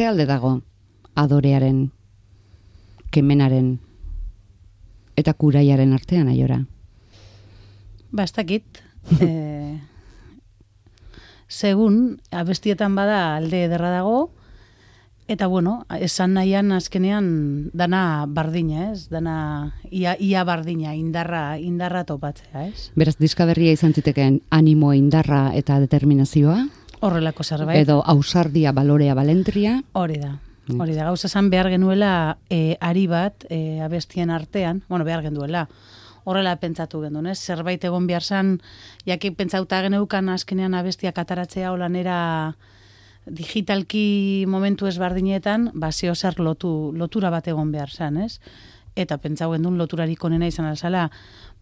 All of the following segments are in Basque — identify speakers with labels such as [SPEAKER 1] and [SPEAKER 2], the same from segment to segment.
[SPEAKER 1] Ze alde dago adorearen, kemenaren eta kuraiaren artean aiora?
[SPEAKER 2] Ba, ez dakit. e, segun, abestietan bada alde ederra dago, eta bueno, esan nahian azkenean dana bardina, ez? Dana ia, ia bardina, indarra, indarra topatzea, ez?
[SPEAKER 1] Beraz, diska berria izan zitekeen animo, indarra eta determinazioa?
[SPEAKER 2] Horrelako zerbait.
[SPEAKER 1] Edo ausardia, balorea, balentria?
[SPEAKER 2] Hori da. Hori da, gauza zan behar genuela e, ari bat e, abestien artean, bueno, behar genuela, horrela pentsatu gendun, ez? Zerbait egon behar zan, jaki pentsauta geneukan azkenean abestiak ataratzea holanera digitalki momentu ezbardinetan, ba, zeo zer lotu, lotura bat egon behar zan, ez? Eta pentsau gendun loturarik onena izan alzala,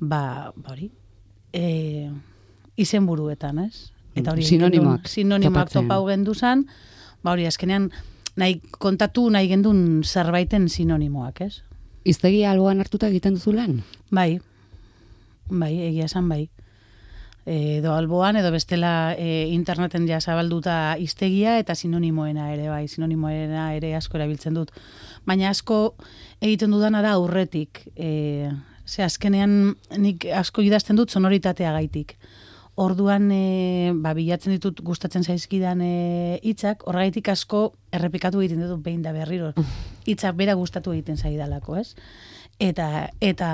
[SPEAKER 2] ba, ba hori, e, izen buruetan, ez? Eta hori,
[SPEAKER 1] sinonimoak,
[SPEAKER 2] sinonimoak topau gendu zan, ba hori, azkenean, nahi kontatu nahi gendun zerbaiten sinonimoak, ez?
[SPEAKER 1] Iztegia alboan hartuta egiten duzu lan?
[SPEAKER 2] Bai, bai, egia esan bai. Edo alboan, edo bestela e, interneten ja zabalduta iztegia eta sinonimoena ere, bai, sinonimoena ere asko erabiltzen dut. Baina asko egiten dudana da aurretik. E, ze azkenean nik asko idazten dut sonoritatea gaitik. Orduan, e, ba, bilatzen ditut gustatzen zaizkidan e, hitzak, horregaitik asko errepikatu egiten dut behin da berriro. Hitzak bera gustatu egiten zaidalako, ez? Eta, eta,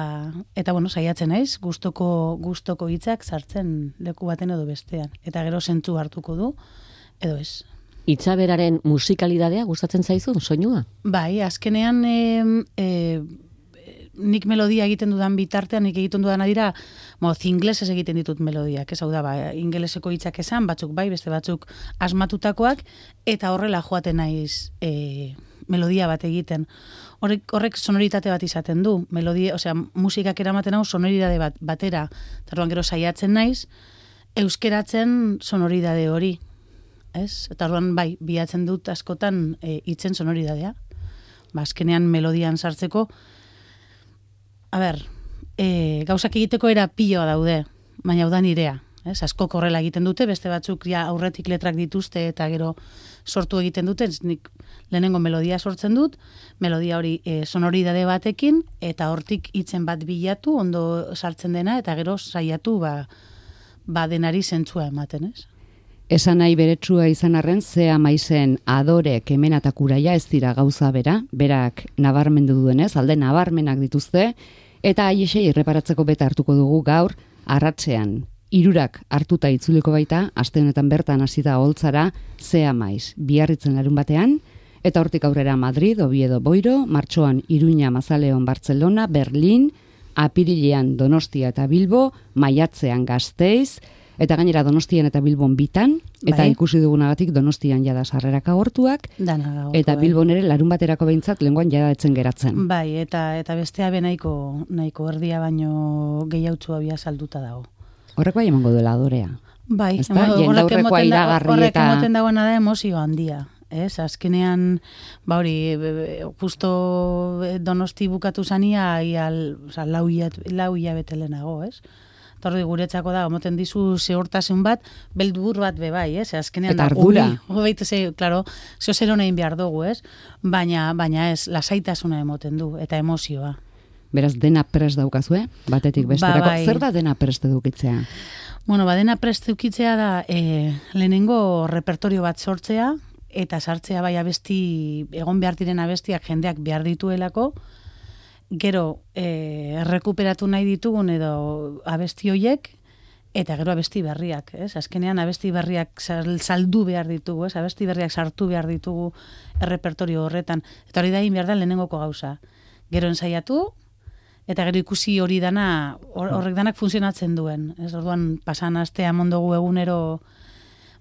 [SPEAKER 2] eta bueno, saiatzen naiz, gustoko gustoko hitzak sartzen leku baten edo bestean. Eta gero sentzu hartuko du, edo ez.
[SPEAKER 3] Itza beraren musikalidadea gustatzen zaizu, soinua?
[SPEAKER 2] Bai, azkenean e, e, nik melodia egiten dudan bitartean, nik egiten dudan adira, mo, inglesez egiten ditut melodiak, ez hau da, ba, ingeleseko hitzak esan, batzuk bai, beste batzuk asmatutakoak, eta horrela joaten naiz e, melodia bat egiten horrek, horrek sonoritate bat izaten du. Melodia, osea, musikak eramaten hau sonoritate bat batera. Tarduan gero saiatzen naiz euskeratzen sonoridade hori. Ez? Eta orduan bai, bilatzen dut askotan e, itzen sonoridadea. Ba, azkenean melodian sartzeko A ber, e, gauzak egiteko era piloa daude, baina hau da nirea. Ez, asko korrela egiten dute, beste batzuk ja aurretik letrak dituzte eta gero sortu egiten dute, nik lehenengo melodia sortzen dut, melodia hori e, sonoridade batekin, eta hortik hitzen bat bilatu, ondo sartzen dena, eta gero saiatu ba, ba denari zentzua ematen, ez?
[SPEAKER 1] Esan nahi beretsua izan arren, zea maizen adore kemena eta kuraia ez dira gauza bera, berak nabarmendu duenez, alde nabarmenak dituzte, eta aiesei irreparatzeko beta hartuko dugu gaur, arratzean, irurak hartuta itzuliko baita, aste honetan bertan hasita holtzara, zea maiz, biarritzen larun batean, eta hortik aurrera Madrid, Oviedo, Boiro, Martxoan, Iruña, Mazaleon, Barcelona, Berlin, Apirilean, Donostia eta Bilbo, Maiatzean, Gasteiz, eta gainera Donostian eta Bilbon bitan, eta
[SPEAKER 2] Bai.
[SPEAKER 1] ikusi dugunagatik Donostian jada sarrerak agortuak,
[SPEAKER 2] Dana
[SPEAKER 1] eta
[SPEAKER 2] bai.
[SPEAKER 1] Bilbon ere larun baterako behintzat lenguan jada etzen geratzen.
[SPEAKER 2] Bai, eta eta bestea be nahiko nahiko erdia baino gehiautzu abia salduta dago.
[SPEAKER 1] Horrek bai emango duela adorea.
[SPEAKER 2] Bai, horrek emoten da-
[SPEAKER 1] iragarri
[SPEAKER 2] horrek
[SPEAKER 1] eta-
[SPEAKER 2] emoten dagoena da emozio handia. Ez, azkenean, ba hori, justo eh, donosti bukatu zania, ia, oza, lau, hilat- lau hilabete lehenago, ez? Eta hori guretzako da, emoten dizu zehortasun bat, beldur bat be bai, ez? Azkenean,
[SPEAKER 1] Eta ardura.
[SPEAKER 2] Baita ze, claro, zeo zer honein behar dugu, ez? Baina, baina ez, lasaitasuna emoten du, eta emozioa.
[SPEAKER 1] Beraz, dena prest daukazue, batetik besterako.
[SPEAKER 2] Ba, bai.
[SPEAKER 1] Zer da dena prest edukitzea?
[SPEAKER 2] Bueno, badena prest eukitzea da e, lehenengo repertorio bat sortzea eta sartzea bai abesti, egon behar diren abestiak jendeak behar dituelako, gero e, errekuperatu nahi ditugun edo abesti hoiek, eta gero abesti berriak, ez? Azkenean abesti berriak sal- saldu behar ditugu, ez? Abesti berriak sartu behar ditugu errepertorio horretan. Eta hori da egin behar da lehenengoko gauza. Gero ensaiatu, eta gero ikusi hori dana, hor- horrek danak funtzionatzen duen. Ez orduan pasan astea mondogu egunero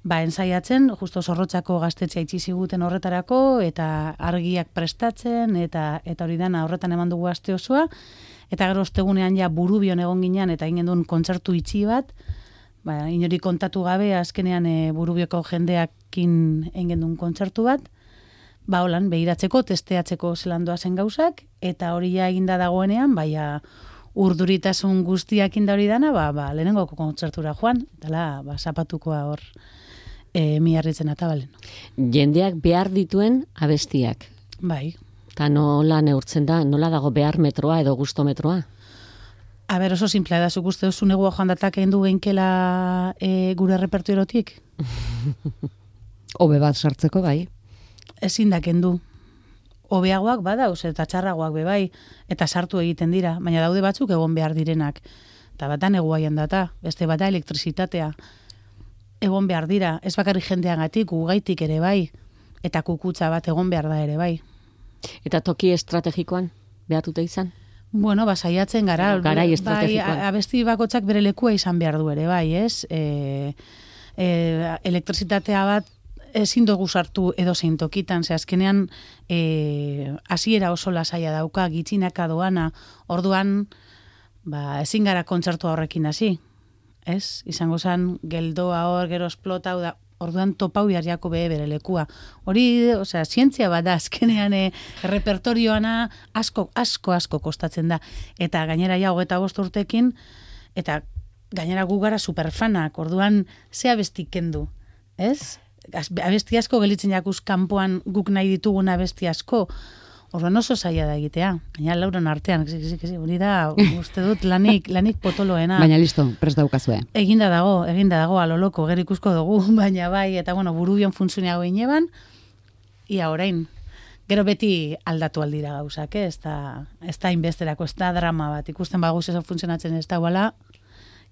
[SPEAKER 2] ba ensaiatzen, justo zorrotzako gaztetzea itxi ziguten horretarako, eta argiak prestatzen, eta eta hori dana horretan eman dugu aste osoa, eta gero ostegunean ja burubion egon ginean, eta egin duen kontzertu itxi bat, ba, inori kontatu gabe, azkenean e, burubioko jendeakin egin duen kontzertu bat, ba holan, behiratzeko, testeatzeko zelandoa zen gauzak, eta hori ja eginda dagoenean, baia urduritasun guztiak inda hori dana, ba, ba, lehenengoko kontzertura joan, eta ba, zapatukoa hor e, miarritzen atabalen.
[SPEAKER 3] Jendeak behar dituen abestiak.
[SPEAKER 2] Bai.
[SPEAKER 3] Eta nola neurtzen da, nola dago behar metroa edo gusto metroa?
[SPEAKER 2] A ber, oso simplea da, zuk uste duzu negua joan datak egin du geinkela e, gure repertuerotik?
[SPEAKER 1] Hobe bat sartzeko bai.
[SPEAKER 2] Ezin da kendu. Hobeagoak badauz eta txarragoak be bai eta sartu egiten dira, baina daude batzuk egon behar direnak. Eta bata neguaian data, beste bata elektrizitatea. Egon behar dira, ez bakarri jendeagatik, ugaitik ere bai, eta kukutza bat egon behar da ere bai.
[SPEAKER 3] Eta toki estrategikoan behatute izan?
[SPEAKER 2] Bueno, ba, saiatzen gara.
[SPEAKER 3] Garai
[SPEAKER 2] bai,
[SPEAKER 3] estrategikoan.
[SPEAKER 2] a- abesti bakotzak bere lekua izan behar du ere, bai, ez? E, e, elektrizitatea bat ezin dugu sartu edo zein tokitan, ze azkenean e, hasiera oso lasaia dauka, gitzinaka doana, orduan ba, ezin gara kontzertu horrekin hasi, ez? Izango zen geldoa hor, gero esplota, da, orduan topau behar jako behe bere lekua. Hori, osea, zientzia bat da, azkenean e, repertorioana asko, asko, asko kostatzen da. Eta gainera ja, hogeta bost urtekin, eta gainera gu gara superfanak, orduan ze abesti kendu, ez? Abesti asko gelitzen jakuz kanpoan guk nahi ditugun abesti asko, Orduan oso zaila da egitea. Gaina lauron artean, hori da, uste dut, lanik, lanik potoloena.
[SPEAKER 1] Baina listo, prest daukazue.
[SPEAKER 2] Eginda dago, eginda dago, aloloko, gero ikusko dugu, baina bai, eta bueno, buru bion funtzionago ineban, ia orain, gero beti aldatu aldira gauzak, eh? ez da, ez da inbesterako, ez da drama bat, ikusten baguz ez funtzionatzen ez da, wala,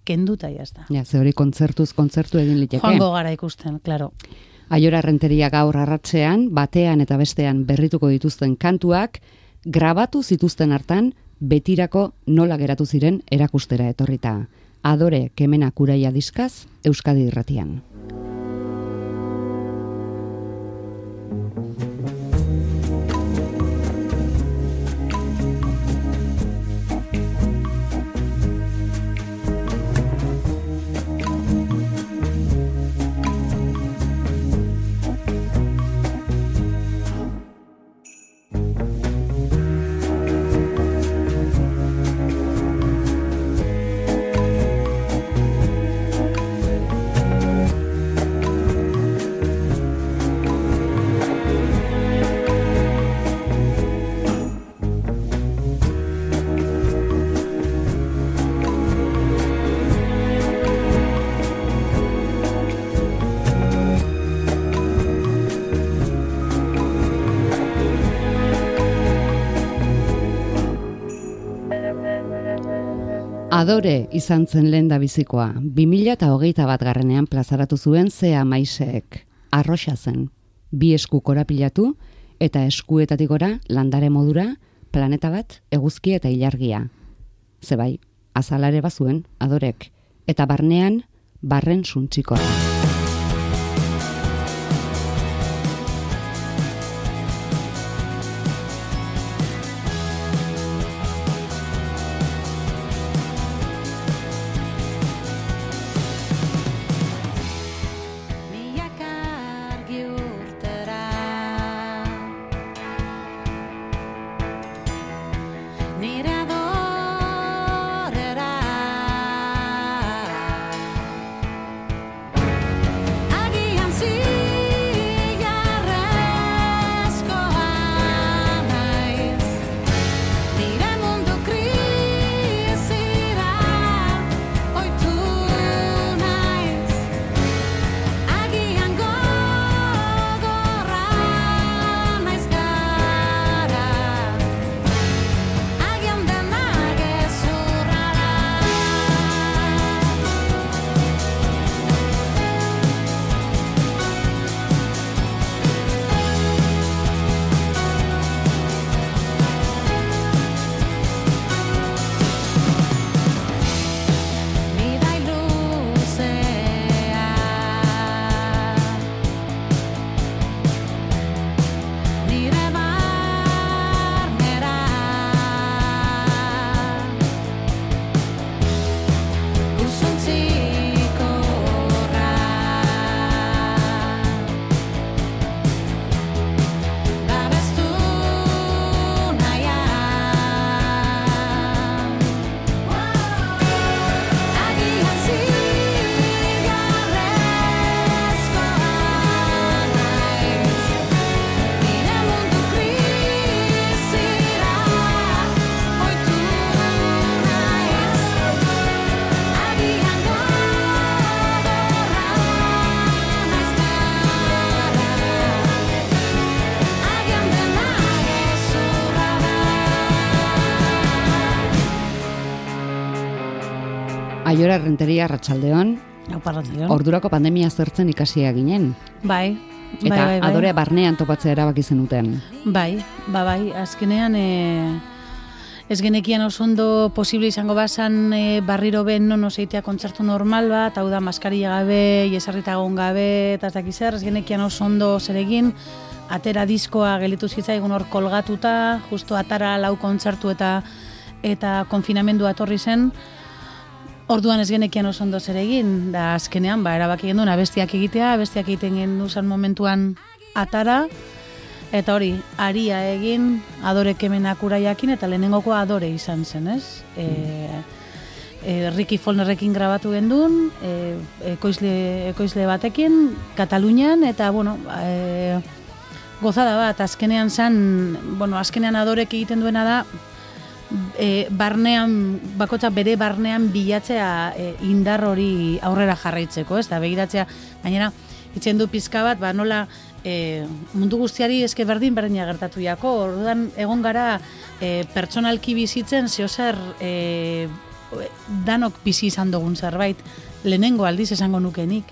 [SPEAKER 2] kenduta jazta.
[SPEAKER 1] Ja, ze hori kontzertuz kontzertu egin liteke.
[SPEAKER 2] Joango gara ikusten, claro.
[SPEAKER 1] Aiora renteria gaur arratzean, batean eta bestean berrituko dituzten kantuak, grabatu zituzten hartan, betirako nola geratu ziren erakustera etorrita. Adore kemena kuraia diskaz, Euskadi irratian. Adore izan zen lehen da bizikoa. 2000 eta hogeita bat garrenean plazaratu zuen zea maisek. Arroxa zen. Bi esku korapilatu eta eskuetatik gora landare modura planeta bat eguzki eta ilargia. Zebai, azalare bazuen adorek. Eta barnean, barren suntzikoa. Aiora Renteria Arratsaldeon, ordurako pandemia zertzen ikasia ginen.
[SPEAKER 2] Bai,
[SPEAKER 1] Eta
[SPEAKER 2] bai, bai, bai.
[SPEAKER 1] adore barnean topatzea erabaki zenuten.
[SPEAKER 2] Bai, ba, bai, azkenean e, ez genekian oso ondo posible izango bazan e, barriro ben non oseitea kontzertu normal bat, hau da maskaria gabe, jesarrita egon gabe, eta ez dakiz zer, ez genekian oso ondo zer egin, atera diskoa gelitu zitzaigun hor kolgatuta, justo atara lau kontzertu eta eta konfinamendua etorri zen, Orduan ez genekian oso ondo zer egin, da azkenean, ba, erabaki genuen abestiak egitea, abestiak egiten genduzan momentuan atara, eta hori, aria egin, adore kemenak uraiakin, eta lehenengoko adore izan zen, ez? E, e, Ricky Folnerrekin grabatu gendun, e, ekoizle, ekoizle batekin, Katalunian, eta, bueno, e, gozada bat, azkenean zan, bueno, azkenean adorek egiten duena da, e, barnean, bakotza bere barnean bilatzea e, indar hori aurrera jarraitzeko, ez da, begiratzea, gainera, itzen du pizka bat, ba, nola, e, mundu guztiari eske berdin berdina gertatu jako, orduan egon gara e, pertsonalki bizitzen, zehozer e, danok bizi izan dugun zerbait, lehenengo aldiz esango nukenik,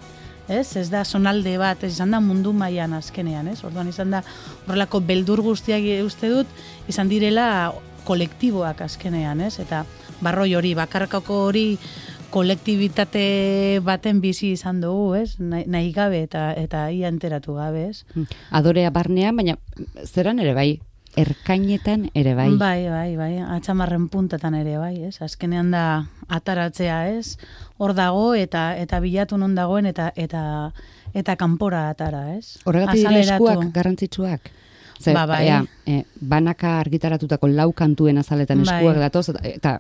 [SPEAKER 2] ez? Ez da sonalde bat, ez izan da mundu mailan azkenean, ez? Orduan izan da horrelako beldur guztiak uste dut, izan direla kolektiboak azkenean, ez? Eta barroi hori, bakarkako hori kolektibitate baten bizi izan dugu, ez? Nahi, gabe eta eta ia enteratu gabe, ez?
[SPEAKER 1] Adorea barnean, baina zeran ere bai, erkainetan ere bai.
[SPEAKER 2] Bai, bai, bai, atxamarren puntetan ere bai, ez? Azkenean da ataratzea, ez? Hor dago eta eta bilatu non dagoen eta eta eta kanpora atara, ez?
[SPEAKER 1] Horregatik eskuak garrantzitsuak. Zer,
[SPEAKER 2] Ba, bai.
[SPEAKER 1] ea, e, banaka argitaratutako lau kantuen azaletan
[SPEAKER 2] Bai.
[SPEAKER 1] eskuak datoz, eta,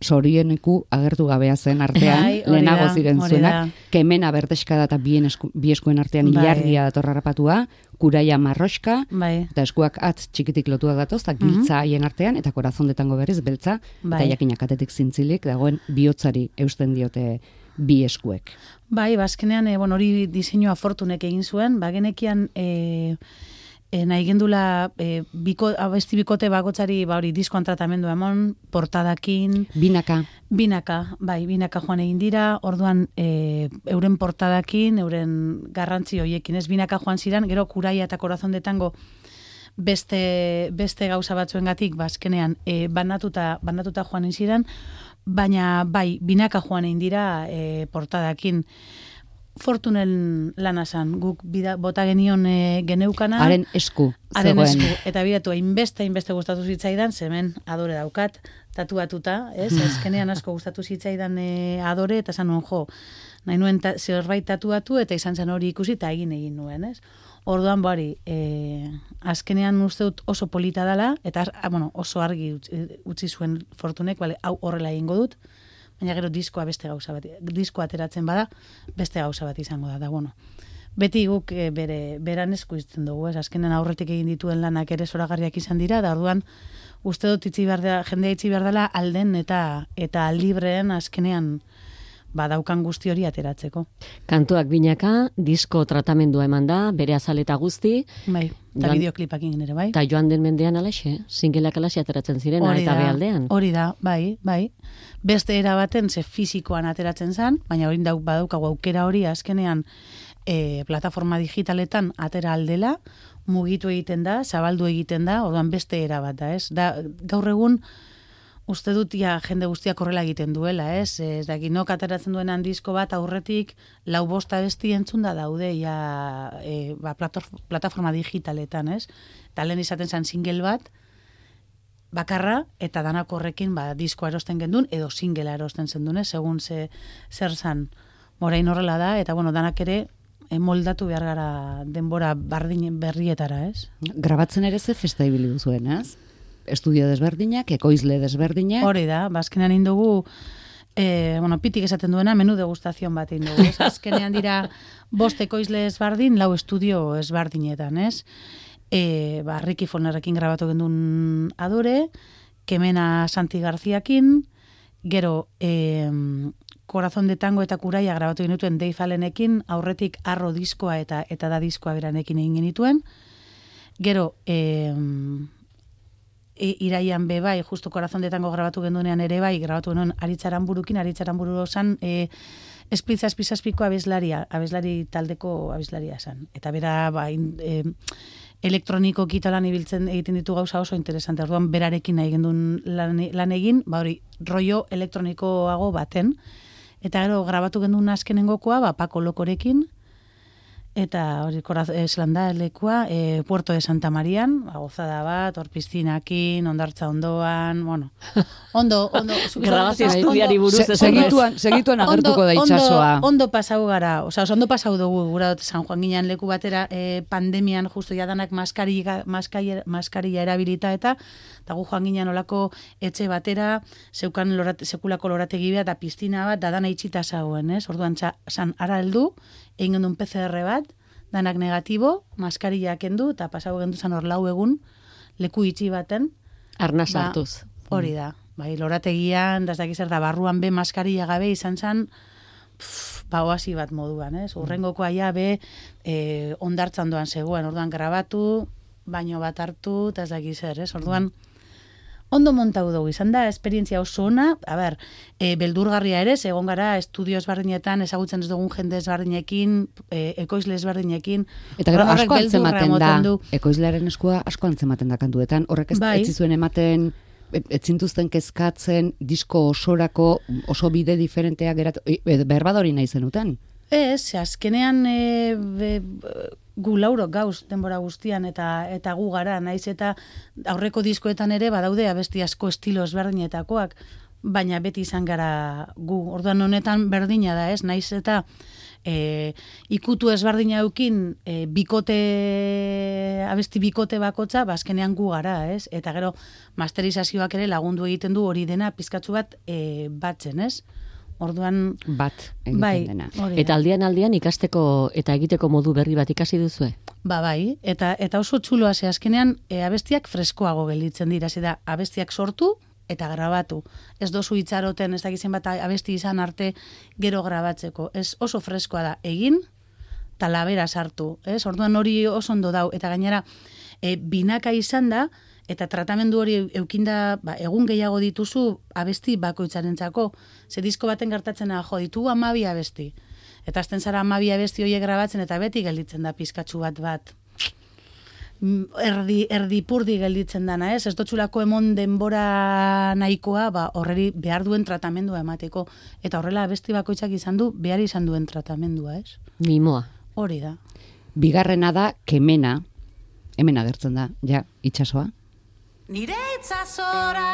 [SPEAKER 1] sorieneku agertu gabea zen artean,
[SPEAKER 2] Bai, hori
[SPEAKER 1] lehenago ziren zuenak, kemena berteska da eta bien esku, bi artean
[SPEAKER 2] Bai.
[SPEAKER 1] ilargia datorra rapatua, kuraia marroska,
[SPEAKER 2] Bai,
[SPEAKER 1] eta eskuak atz txikitik lotuak datoz, eta giltza haien artean, eta korazondetango berriz beltza,
[SPEAKER 2] Bai.
[SPEAKER 1] eta jakinak atetik zintzilik, dagoen bihotzari eusten diote bi eskuek.
[SPEAKER 2] bai, bazkenean, e, bueno, hori diseinua fortunek egin zuen, ba, genekian, e, e, nahi gendula e, biko, abesti bikote bakotzari ba hori diskoan tratamendu emon, portadakin,
[SPEAKER 1] Binaka,
[SPEAKER 2] binaka, bai, binaka joan egin dira, orduan e, euren portadakin, euren garrantzi hoiekin, ez binaka joan ziren, gero kuraia eta korazon detango beste, beste gauza batzuengatik bazkenean e, banatuta, banatuta joan ziren, baina bai, binaka joan egin dira e, portadakin, Fortunen lana zan, guk bida, bota genion e, geneukana.
[SPEAKER 1] haren esku.
[SPEAKER 2] Haren esku, eta bidatu hainbeste, hainbeste gustatu zitzaidan, zemen adore daukat, tatuatuta, ez? Azkenean asko gustatu zitzaidan e, adore, eta zan jo, nahi nuen ta, zerbait tatuatu, eta izan zen hori ikusi, eta egin egin nuen, ez? Orduan bari, e, azkenean uste dut oso polita dela, eta ah, bueno, oso argi utzi, utzi zuen fortunek, bale, hau horrela egingo dut, baina gero diskoa beste gauza bat, diskoa ateratzen bada, beste gauza bat izango da, da bueno. Beti guk e, bere beran esku izten dugu, ez? Azkenen aurretik egin dituen lanak ere zoragarriak izan dira, da orduan uste dut itzi behar dela, jendea itzi behar dela alden eta eta libreen azkenean badaukan guzti hori ateratzeko.
[SPEAKER 3] Kantuak binaka, disko tratamendua eman da, bere azaleta guzti,
[SPEAKER 2] Bai, eta
[SPEAKER 3] Joan-
[SPEAKER 2] bideoklipak egin ere, bai?
[SPEAKER 3] eta joan den mendean alaxe, singelak alaxe ateratzen ziren,
[SPEAKER 2] Hori
[SPEAKER 3] eta
[SPEAKER 2] da,
[SPEAKER 3] behaldean.
[SPEAKER 2] Hori da, bai, bai. Beste era baten ze fisikoan ateratzen zen, baina hori dau badaukagu aukera hori azkenean e, plataforma digitaletan atera aldela, mugitu egiten da, zabaldu egiten da, orduan beste era bat da, ez? Da, gaur egun uste dut ja jende guztiak horrela egiten duela, ez? Ez da, ginok ateratzen duen handizko bat aurretik lau bosta besti entzun da daude ja e, ba, plataforma digitaletan, ez? Eta lehen izaten zen single bat, bakarra eta danak horrekin ba, diskoa erosten gendun edo singela erosten zendun, eh, segun ze, zer zan. Morain horrela da, eta bueno, danak ere eh, moldatu behar gara denbora bardin berrietara, ez?
[SPEAKER 1] Grabatzen ere ze festa ibili duzuen, ez? Estudio desberdinak, ekoizle desberdinak.
[SPEAKER 2] Hori da, bazkenean indugu, e, bueno, pitik esaten duena, menu degustazion bat indugu, ez? Azkenean dira bost ekoizle ezbardin, lau estudio ezbardinetan, ez? E, ba, Ricky Folnerrekin grabatu gendun adore, Kemena Santi Garziakin, gero e, Corazón de Tango eta Kuraia grabatu genituen Dave Allenekin, aurretik arro diskoa eta eta da diskoa beranekin egin genituen. Gero, e, iraian be bai, justu korazon detango grabatu gendunean ere bai, grabatu genuen aritzaran burukin, aritzaran buru zan, e, esplitza espizazpiko abeslaria, abeslari taldeko abeslaria zan. Eta bera, ba, in, e, elektroniko lan ibiltzen egiten ditu gauza oso interesante. Orduan berarekin nahi gendun lan, lan egin, ba hori, rollo elektronikoago baten. Eta gero grabatu gendun azkenengokoa, ba, Pako Lokorekin, Eta hori koraz, eslan da lekua, e, Puerto de Santa Marian, ba, gozada bat, hor piztinakin, ondartza ondoan, bueno. Ondo, ondo.
[SPEAKER 3] Grabazio estudiari buruz
[SPEAKER 1] Se- segituan, segituan agertuko da
[SPEAKER 2] ondo,
[SPEAKER 1] itsasoa.
[SPEAKER 2] Ondo, ondo pasau gara, osea, ondo pasau dugu, gura dut San Juan ginean leku batera, e, pandemian justo jadanak maskaria, maskaria, maskaria erabilita eta, eta gu joan ginean olako etxe batera, zeukan lorate, sekulako lorategi bat, eta piztina bat, da dana itxita zauen, ez? Orduan, txa, san, ara heldu, egin gendun PCR bat, danak negatibo, maskaria kendu, eta pasau gendu zan hor lau egun, leku itxi baten,
[SPEAKER 3] Arna
[SPEAKER 2] Ba,
[SPEAKER 3] sartuz.
[SPEAKER 2] Hori da. Bai, lorategian, da ez dakiz zer da, barruan be maskaria gabe izan zen, pff, ba, oasi bat moduan, ez? Urrengokoa ja be, e, ondartzan doan zegoen, orduan grabatu, baino bat hartu, eta ez dakiz zer, ez? Orduan, ondo montau dugu, izan da, esperientzia oso ona, a ber, e, beldurgarria ere, egon gara, estudio ezberdinetan, ezagutzen ez dugun jende ezberdinekin, e, ekoizle ezberdinekin,
[SPEAKER 1] Eta gero asko antzematen da,
[SPEAKER 2] du.
[SPEAKER 1] ekoizlearen eskua asko antzematen da kantuetan, horrek ez
[SPEAKER 2] Bai.
[SPEAKER 1] zuen ematen, e- ez zintuzten kezkatzen, disko osorako oso bide diferenteak geratu, e, e, berbadori nahi zenuten.
[SPEAKER 2] Ez, azkenean e, be, gu lauro gauz denbora guztian eta eta gu gara, naiz eta aurreko diskoetan ere badaude abesti asko estilo ezberdinetakoak, baina beti izan gara gu. Orduan honetan berdina da, ez? Naiz eta e, ikutu ezberdina eukin e, bikote, abesti bikote bakotza, ba, azkenean gu gara, ez? Eta gero masterizazioak ere lagundu egiten du hori dena pizkatzu bat e, batzen, ez? Orduan,
[SPEAKER 1] Bat egiten
[SPEAKER 2] bai,
[SPEAKER 1] dena.
[SPEAKER 3] Eta aldian aldian ikasteko eta egiteko modu berri bat ikasi duzue?
[SPEAKER 2] Ba bai, eta eta oso txuloa ze azkenean e, abestiak freskoago gelditzen dira, ze da abestiak sortu eta grabatu. Ez dozu itxaroten, ez dakizen bat abesti izan arte gero grabatzeko. Ez oso freskoa da egin, eta labera sartu. Ez? Orduan hori oso ondo dau. Eta gainera, e, binaka izan da, eta tratamendu hori eukinda ba, egun gehiago dituzu abesti bakoitzarentzako. Ze disko baten gertatzen da, jo, ditu amabi abesti. Eta azten zara amabi abesti horiek grabatzen, eta beti gelditzen da pizkatxu bat bat mm, erdi, erdipurdi gelditzen dana, ez? Ez dotxulako emon denbora nahikoa, ba, horreri behar duen tratamendua emateko. Eta horrela abesti bakoitzak izan du, behar izan duen tratamendua, ez?
[SPEAKER 3] Mimoa.
[SPEAKER 2] Hori da.
[SPEAKER 1] Bigarrena da kemena, hemen agertzen da, ja, itsasoa.
[SPEAKER 4] Nire itzazora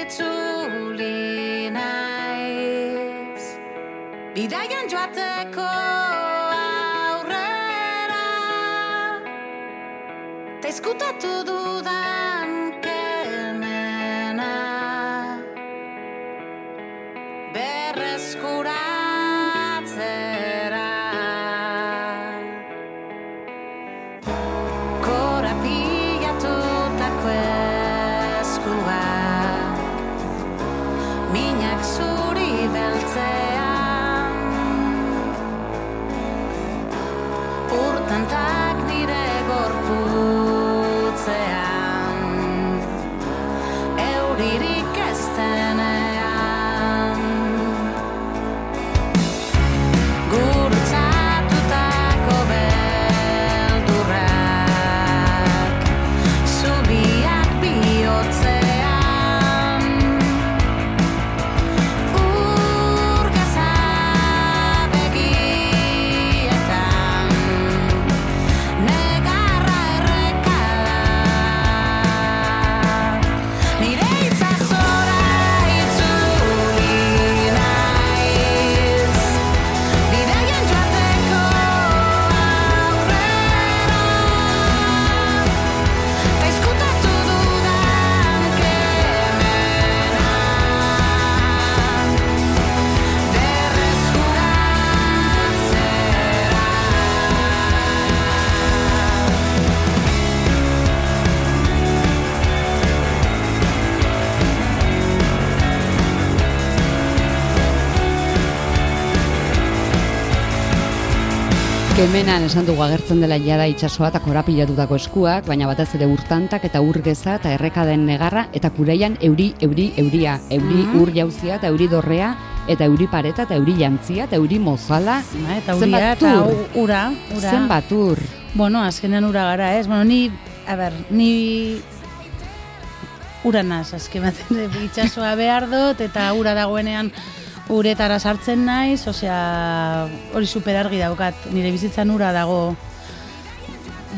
[SPEAKER 4] itzuli naiz. Bidaian joateko aurrera. Ta izkutatu dudan
[SPEAKER 1] Kemenan esan dugu agertzen dela jada itsasoa eta korapilatutako eskuak, baina batez ere urtantak eta urgeza eta errekaden negarra eta kureian euri, euri, euria, euri
[SPEAKER 2] Mhm.
[SPEAKER 1] ur jauzia eta euri dorrea eta euri pareta eta euri jantzia eta euri mozala.
[SPEAKER 2] Ba, eta
[SPEAKER 1] Zenbat
[SPEAKER 2] uria eta
[SPEAKER 1] ur?
[SPEAKER 2] u- ura, ura.
[SPEAKER 1] Zenbat ur.
[SPEAKER 2] Bueno, azkenean ura gara, ez? Bueno, ni, a ber, ni uranaz, azken baten itxasoa behar dut, eta ura dagoenean uretara sartzen naiz, osea, hori superargi daukat, nire bizitzan ura dago,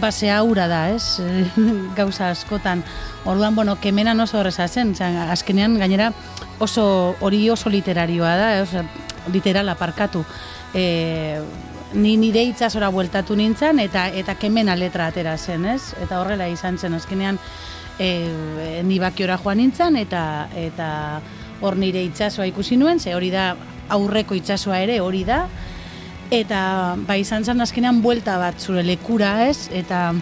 [SPEAKER 2] basea ura da, ez? Gauza askotan. Orduan, bueno, kemenan oso horreza zen, osea, azkenean gainera oso hori oso literarioa da, eh? osea, literal aparkatu. E, ni nire itsasora bueltatu nintzen eta eta kemena letra atera zen, ez? Eta horrela izan zen azkenean e, ni bakiora joan nintzen eta eta hor nire itsasoa ikusi nuen, ze hori da aurreko itsasoa ere hori da. Eta ba izan zen azkenean buelta bat zure lekura, ez? Eta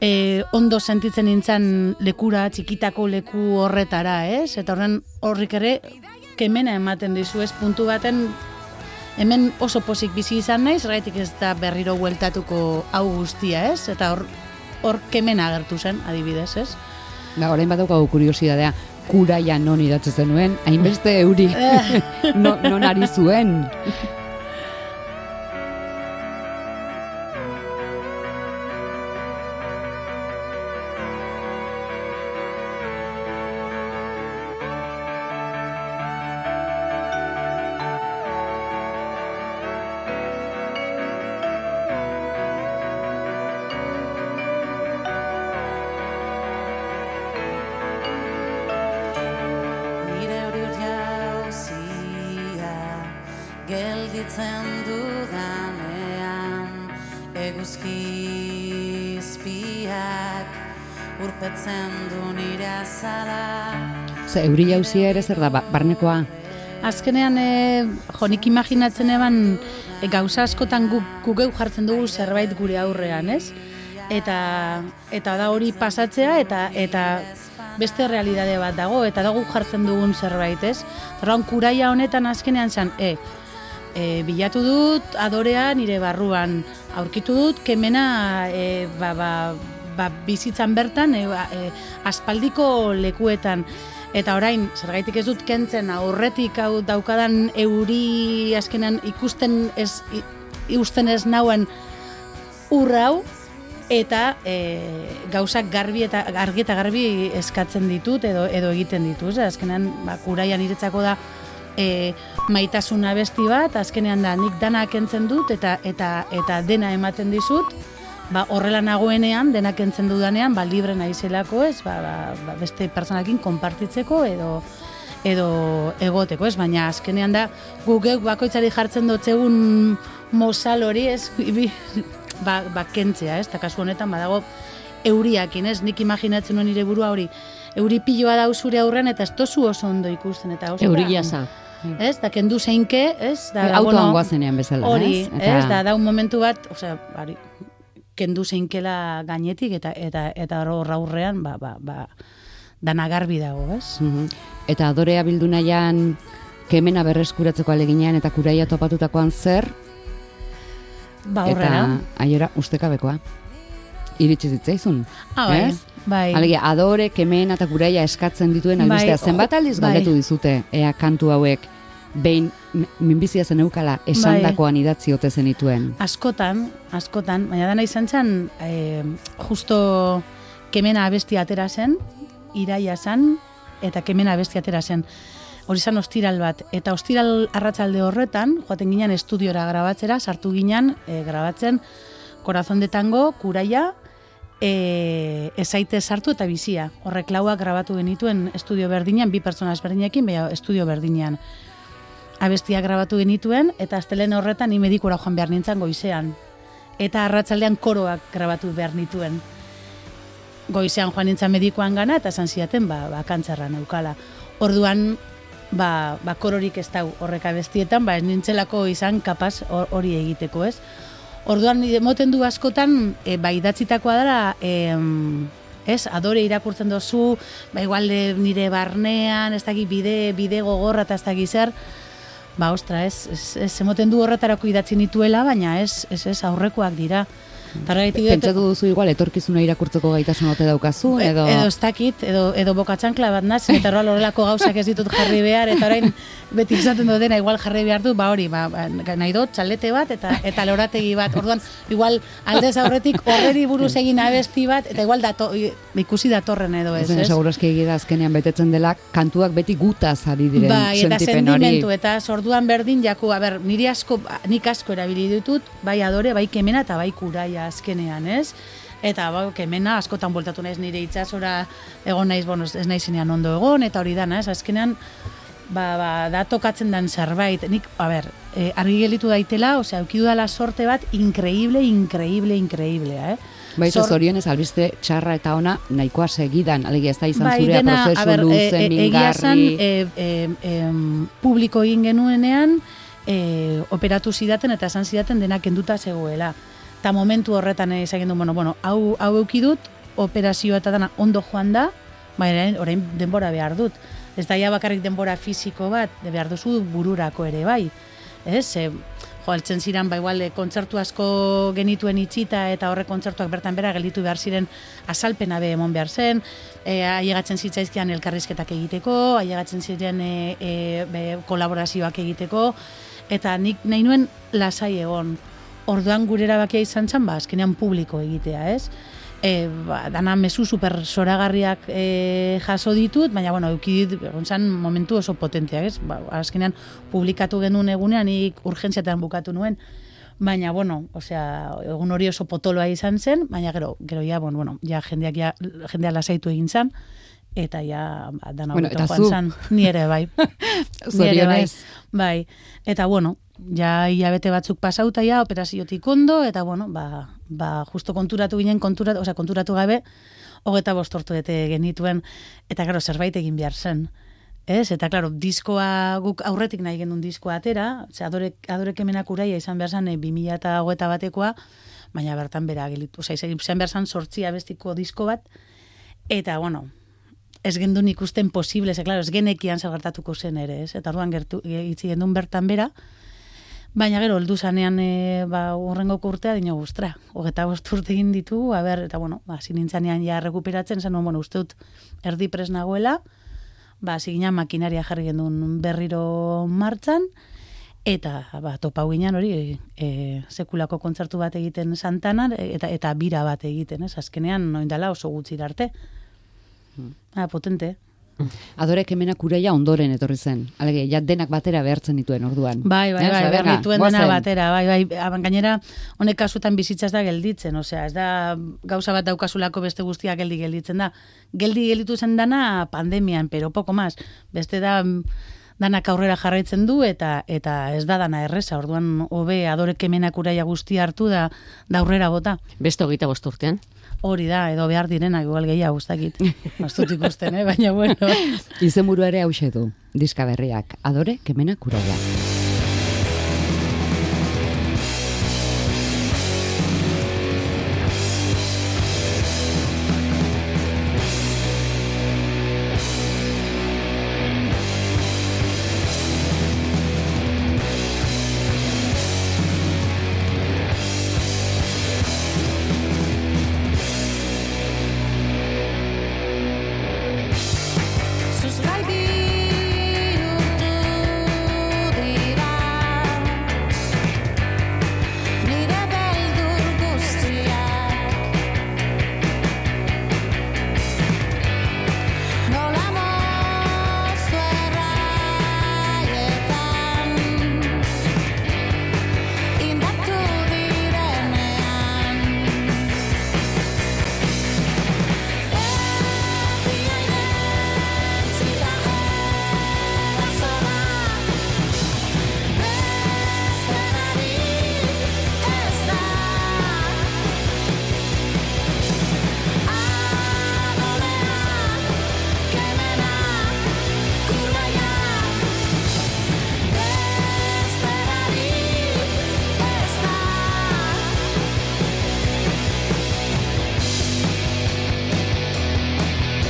[SPEAKER 2] e, ondo sentitzen nintzen lekura, txikitako leku horretara, ez? Eta horren horrik ere kemena ematen dizu, ez? Puntu baten hemen oso posik bizi izan naiz, gaitik ez da berriro bueltatuko hau guztia, ez? Eta hor hor kemena agertu zen, adibidez, ez?
[SPEAKER 1] Ba, orain bat daukagu kuriosidadea, kuraia non idatzi zenuen, hainbeste euri, no, non ari zuen. Euri jauzia ere zer da, ba, barnekoa?
[SPEAKER 2] Azkenean, e, jo, nik imaginatzen eban e, gauza askotan guk gu geu jartzen dugu zerbait gure aurrean, ez? Eta, eta da hori pasatzea eta eta beste realidade bat dago, eta da guk jartzen dugun zerbait, ez? Zerran, kuraia honetan azkenean zen, e, e, bilatu dut adorea nire barruan, aurkitu dut kemena e, ba, ba, ba, bizitzan bertan, e, ba, e, aspaldiko lekuetan, Eta orain, zergaitik ez dut kentzen aurretik hau daukadan euri azkenan ikusten ez, ikusten ez nauen ur hau, eta e, gauzak garbi eta argi eta garbi eskatzen ditut edo edo egiten dituz. Azkenean, ba, kuraian iretzako da e, maitasun abesti bat, azkenean da nik dana kentzen dut eta eta eta dena ematen dizut, ba, horrela nagoenean, denak entzen dudanean, ba, libre naizelako, ez, ba, ba, ba, beste personakin konpartitzeko edo edo egoteko, ez, baina azkenean da guk bakoitzari jartzen dotzegun mozal hori, ez, bi- ba, ba kentzea, ez, eta kasu honetan badago euriakin, ez, nik imaginatzen nuen nire burua hori, euri piloa da zure aurrean eta ez tozu oso ondo ikusten, eta oso
[SPEAKER 3] Euri jasa.
[SPEAKER 2] ez, da kendu zeinke, ez, da,
[SPEAKER 1] Autoan
[SPEAKER 2] bueno,
[SPEAKER 1] goazenean bezala,
[SPEAKER 2] Hori,
[SPEAKER 1] ez?
[SPEAKER 2] ez, da, da un momentu bat, osea, hori, kendu zeinkela gainetik eta eta eta hor aurrean, ba, ba, ba, dana garbi dago, ez?
[SPEAKER 1] Mhm. Eta adorea bildu nahian kemena berreskuratzeko aleginean eta kuraia topatutakoan zer,
[SPEAKER 2] Ba, horrela.
[SPEAKER 1] eta aiora ustekabekoa. Iritsi zitzaizun.
[SPEAKER 2] Ah, bai,
[SPEAKER 1] ez?
[SPEAKER 2] bai.
[SPEAKER 1] Alegia, adore, kemena eta kuraia eskatzen dituen albistea.
[SPEAKER 2] Bai,
[SPEAKER 1] Zenbat aldiz
[SPEAKER 2] bai.
[SPEAKER 1] galdetu dizute, ea kantu hauek, behin minbizia zen eukala, esandakoan idatzi ote zenituen.
[SPEAKER 2] Askotan, askotan, baina dana izan zen, e, justo kemena abesti atera zen, iraia zen, eta kemena abesti atera zen. Hori zen ostiral bat. Eta ostiral arratsalde horretan, joaten ginen estudiora grabatzera, sartu ginen e, grabatzen Corazón de Tango, Kuraia, e, ezaite sartu eta bizia. Horrek lauak grabatu genituen estudio berdinean, bi pertsona ezberdinekin, baina estudio berdinean abestia grabatu genituen, eta astelen horretan ni medikura joan behar nintzen goizean. Eta arratsaldean koroak grabatu behar nituen. Goizean joan nintzen medikoan gana, eta esan ziaten, ba, ba kantzerra neukala. Orduan, ba, ba kororik ez dau horrek abestietan, ba ez nintzelako izan kapaz hor- hori egiteko, ez? Orduan, moten du askotan, e, ba, idatzitakoa dela, em, ez, adore irakurtzen dozu, ba, igual nire barnean, ez dakit bide, bide gogorra eta ez dakit zer, ba, ostra, ez, ez, ez emoten du horretarako idatzi nituela, baina ez, ez, ez aurrekoak dira. Targaitik
[SPEAKER 1] Pentsatu duzu igual etorkizuna irakurtzeko gaitasun ote daukazu edo
[SPEAKER 2] edo ez dakit, edo, edo bokatxankla bat naz, eta horrela horrelako gauzak ez ditut jarri behar, eta orain beti izaten dutena igual jarri behar du, ba hori, ba, ba, nahi dut, txalete bat, eta eta lorategi bat, orduan, igual aldez aurretik horreri buruz egin abesti bat, eta igual dato, ikusi datorren edo ez, ez?
[SPEAKER 1] segurazki egida azkenean betetzen dela kantuak beti gutaz ari diren
[SPEAKER 2] Bai, eta sentimentu, eta sorduan berdin jaku, a ber, niri asko, nik asko erabili ditut, bai adore, bai kemena eta bai kuraia azkenean, ez? Eta bai, kemena askotan bueltatu naiz nire itsasora egon naiz, bueno, ez naizenean ondo egon, eta hori dana, ez? Azkenean, ba, ba, da tokatzen dan zerbait. Nik, a ber, e, argi gelitu daitela, osea, eukidu dala sorte bat, increíble, increíble, increíble, eh?
[SPEAKER 1] Bai,
[SPEAKER 2] Sor-
[SPEAKER 1] zorionez albiste txarra eta ona nahikoa segidan, alegia ez da izan
[SPEAKER 2] bai,
[SPEAKER 1] zurea
[SPEAKER 2] dena, a
[SPEAKER 1] prozesu
[SPEAKER 2] ber,
[SPEAKER 1] luze,
[SPEAKER 2] e, e, egia esan,
[SPEAKER 1] mingarri.
[SPEAKER 2] e, e, em, publiko egin genuenean, e, operatu zidaten eta esan zidaten denak kenduta zegoela. Eta momentu horretan izan gendu, bueno, bueno, hau, hau eukidut, operazioa eta dana ondo joan da, baina orain, denbora behar dut. Ez da ja bakarrik denbora fisiko bat, behar duzu bururako ere bai. Ez, e, jo, altzen ziren, ba, igual, e, kontzertu asko genituen itxita eta horre kontzertuak bertan bera gelditu behar ziren azalpena be emon behar zen, e, ailegatzen zitzaizkian elkarrizketak egiteko, ailegatzen ziren e, e, be, kolaborazioak egiteko, eta nik nahi nuen lasai egon. Orduan gure erabakia izan zen, ba, azkenean publiko egitea, ez? E, ba, dana mezu super soragarriak e, jaso ditut, baina, bueno, eukidit, egon momentu oso potenteak, ez? Ba, azkenean publikatu genuen egunean, nik urgentziatan bukatu nuen, baina, bueno, osea, egun hori oso potoloa izan zen, baina gero, gero ja, bueno, bueno, ja jendeak ja, jendea lasaitu egin zen, eta ja, ba, dana
[SPEAKER 1] Bueno, eta
[SPEAKER 2] joan
[SPEAKER 1] zu.
[SPEAKER 2] zen, ni ere bai. Ni ere bai.
[SPEAKER 1] Zorionez.
[SPEAKER 2] Bai, eta bueno, ja hilabete batzuk pasauta ja operaziotik ondo, eta bueno, ba, ba justo konturatu ginen, konturatu, osea, konturatu gabe, hogeta bostortu ete genituen, eta gero zerbait egin behar zen. Ez, eta klaro, diskoa guk aurretik nahi genuen diskoa atera, ze adorek, adorek hemenak uraia izan behar zen, e, 2000 eta hogeita batekoa, baina bertan bera gelitu, osea, izan behar zen sortzi abestiko disko bat, eta bueno, ez gendun ikusten posible, ze, klaro, ez genekian zer gertatuko zen ere, ez? Eta orduan gertu, itzi gendun bertan bera, baina gero, heldu zanean, e, ba, urrengo urtea, dino guztra, hogeta bost urte egin ditu, a ber, eta bueno, ba, sinintzanean ja rekuperatzen, zen, bueno, uste dut erdi pres nagoela, ba, zigina makinaria jarri gendun berriro martxan, eta ba, topau ginen hori e, sekulako kontzertu bat egiten santanan, eta eta bira bat egiten, ez? Azkenean, noindala oso gutxi arte. Ah, potente.
[SPEAKER 1] Adorek hemenak uraia ondoren etorri zen. Alege, ja denak batera behartzen dituen orduan.
[SPEAKER 2] Bai, bai, bai,
[SPEAKER 1] ba,
[SPEAKER 2] behar dituen dena batera, bai, bai, aban gainera, honek kasutan bizitzaz da gelditzen, osea, ez da gauza bat daukasulako beste guztiak geldi gelditzen da. Geldi gelditu zen dana pandemian, pero poco más. Beste da mm, danak aurrera jarraitzen du eta eta ez da dana erresa. Orduan hobe adorek hemenak uraia guztia hartu da da aurrera bota.
[SPEAKER 3] Beste hogeita bost urtean.
[SPEAKER 2] Hori da, edo behar direnak igual dakit. Ez dut ikusten, eh? baina bueno.
[SPEAKER 1] Izenburu ere hause du, diska berriak. Adore, kemenak uraia.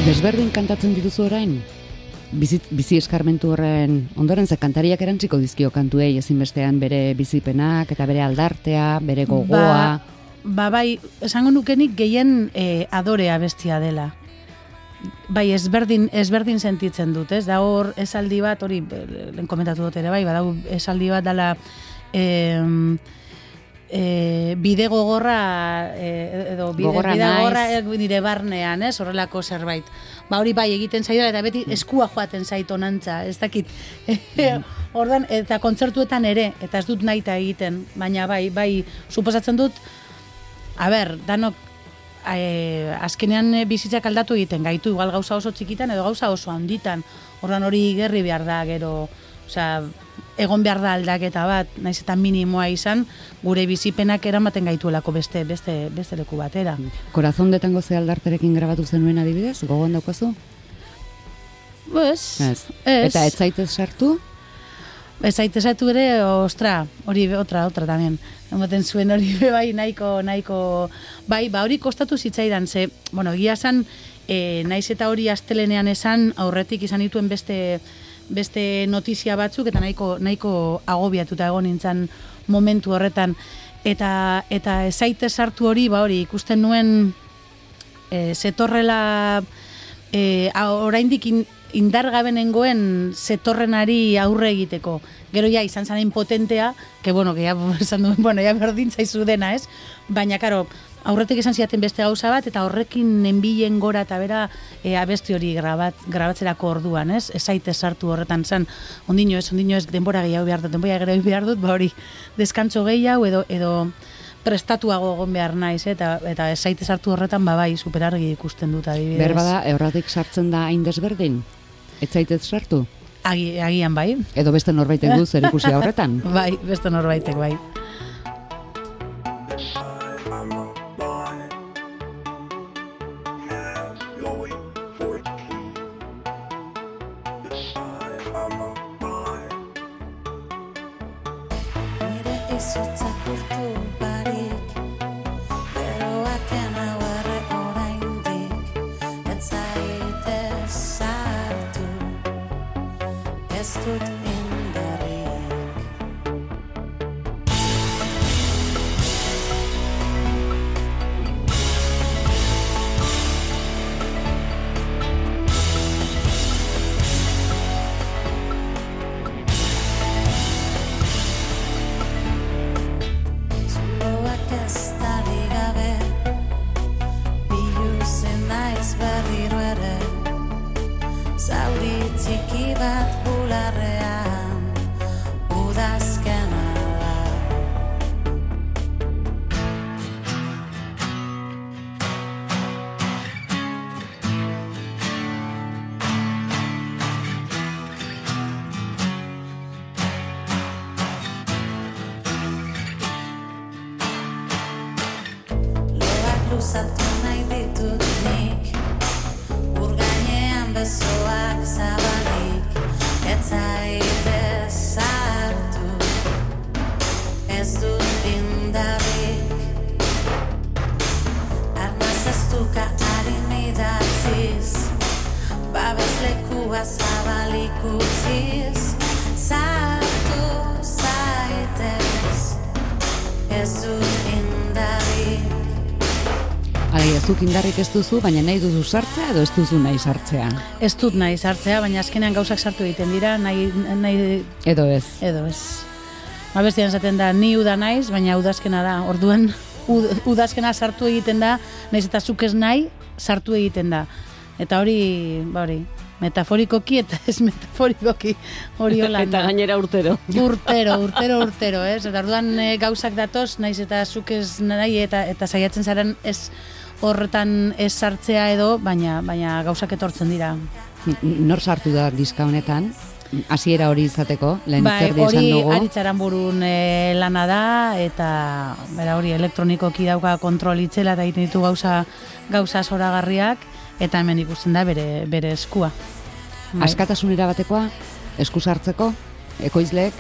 [SPEAKER 1] Desberdin kantatzen dituzu orain? bizi, bizi eskarmentu horren ondoren ze kantariak erantziko dizkio kantuei ezinbestean bere bizipenak eta bere aldartea, bere gogoa.
[SPEAKER 2] Ba, ba bai, esango nukenik gehien e, adorea bestia dela. Bai, ezberdin, ezberdin sentitzen dut, ez? Da hor esaldi bat, hori eh, lehen komentatu dut ere, bai, badau esaldi bat dala em, e, bide gogorra e, edo bide,
[SPEAKER 1] Gogorra
[SPEAKER 2] bide gogorra nire barnean, ez? Horrelako zerbait. Ba hori bai egiten zaio eta beti eskua joaten zait onantza, ez dakit. Ordan eta kontzertuetan ere eta ez dut nahita egiten, baina bai, bai suposatzen dut A ber, danok e, azkenean bizitzak aldatu egiten gaitu, igual gauza oso txikitan edo gauza oso handitan. Ordan hori gerri behar da gero, osea, egon behar da aldaketa bat, naiz eta minimoa izan, gure bizipenak eramaten gaituelako beste beste beste leku batera.
[SPEAKER 1] Corazón de tango ze aldarterekin grabatu zenuen adibidez, gogoan daukazu?
[SPEAKER 2] Ez,
[SPEAKER 1] Ez. Eta ez zaitez sartu?
[SPEAKER 2] Ez zaitezatu ere, ostra, hori otra, otra también. Ematen zuen hori bai nahiko, nahiko, bai, ba hori kostatu zitzaidan, ze, bueno, egia esan, e, naiz eta hori astelenean esan, aurretik izan dituen beste, beste notizia batzuk, eta nahiko, nahiko agobiatuta egon nintzen momentu horretan. Eta, eta ez zaitez sartu hori, ba hori, ikusten nuen, e, zetorrela e, oraindik in, indargabe nengoen zetorrenari aurre egiteko. Gero ja izan zaren potentea, que bueno, que ya duen, bueno, ya berdin zaizu dena, ez? Baina, karo, aurretik esan ziaten beste gauza bat, eta horrekin enbilen gora eta bera e, abesti hori grabat, grabatzerako orduan, ez? Ez zaite sartu horretan zan, ondino ez, ondino ez, denbora gehiago behar dut, denbora gehiago behar dut, ba hori, deskantzo gehiago edo, edo prestatuago egon behar naiz, eta, eta ez zaite sartu horretan, ba bai, superargi ikusten dut adibidez.
[SPEAKER 1] Berba da, erratik sartzen da hain desberdin? Ez zaitez sartu?
[SPEAKER 2] Agi, agian bai.
[SPEAKER 1] Edo beste norbaitek du zer ikusi horretan?
[SPEAKER 2] Bai, beste norbaitek bai.
[SPEAKER 4] Indarrik ez
[SPEAKER 1] duzu, baina nahi duzu sartzea edo ez duzu nahi sartzea?
[SPEAKER 2] Ez dut nahi sartzea, baina azkenean gauzak sartu egiten dira, nahi, nahi
[SPEAKER 1] Edo ez?
[SPEAKER 2] edo ez. Abestian esaten da, ni uda naiz, baina udazkena da. Orduan, ud, udazkena sartu egiten da, naiz eta zuk ez nahi, sartu egiten da. Eta hori, ba hori, metaforikoki eta ez metaforikoki hori hola.
[SPEAKER 3] Eta gainera urtero.
[SPEAKER 2] Urtero, urtero, urtero, ez? Eta orduan e, gauzak datoz, naiz eta zuk ez nahi eta eta saiatzen zaren ez horretan ez sartzea edo, baina baina gauzak etortzen dira.
[SPEAKER 1] Nor sartu da diska honetan? Hasiera hori izateko, lehen
[SPEAKER 2] Bai,
[SPEAKER 1] zer esan
[SPEAKER 2] hori
[SPEAKER 1] dugu.
[SPEAKER 2] aritzaran burun e, lana da, eta bera hori elektronikoki dauka kontrol itzela eta egiten ditu gauza, gauza zoragarriak, eta hemen ikusten da bere, bere eskua. Bai.
[SPEAKER 1] Askatasunera batekoa, esku sartzeko, ekoizleek,